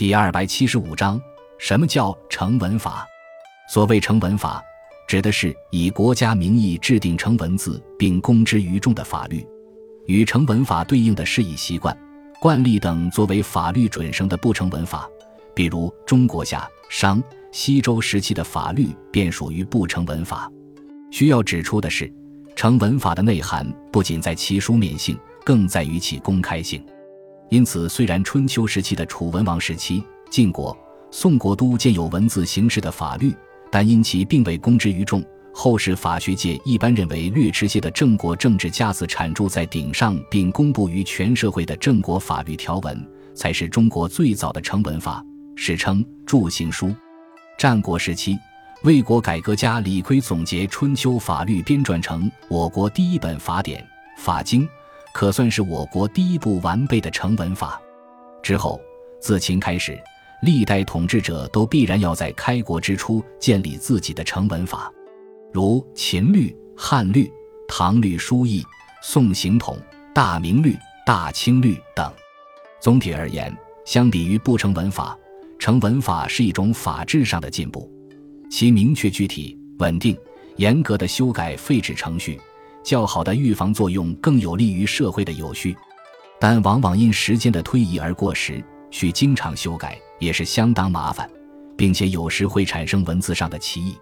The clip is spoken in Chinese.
第二百七十五章，什么叫成文法？所谓成文法，指的是以国家名义制定成文字并公之于众的法律。与成文法对应的是以习惯、惯例等作为法律准绳的不成文法，比如中国夏、商、西周时期的法律便属于不成文法。需要指出的是，成文法的内涵不仅在其书面性，更在于其公开性。因此，虽然春秋时期的楚文王时期、晋国、宋国都建有文字形式的法律，但因其并未公之于众，后世法学界一般认为略迟些的郑国政治家子产铸在顶上并公布于全社会的郑国法律条文，才是中国最早的成文法，史称铸行书。战国时期，魏国改革家李悝总结春秋法律，编撰成我国第一本法典《法经》。可算是我国第一部完备的成文法。之后，自秦开始，历代统治者都必然要在开国之初建立自己的成文法，如秦律、汉律、唐律书议、宋刑统、大明律、大清律等。总体而言，相比于不成文法，成文法是一种法制上的进步，其明确具体、稳定、严格的修改废止程序。较好的预防作用更有利于社会的有序，但往往因时间的推移而过时，需经常修改，也是相当麻烦，并且有时会产生文字上的歧义。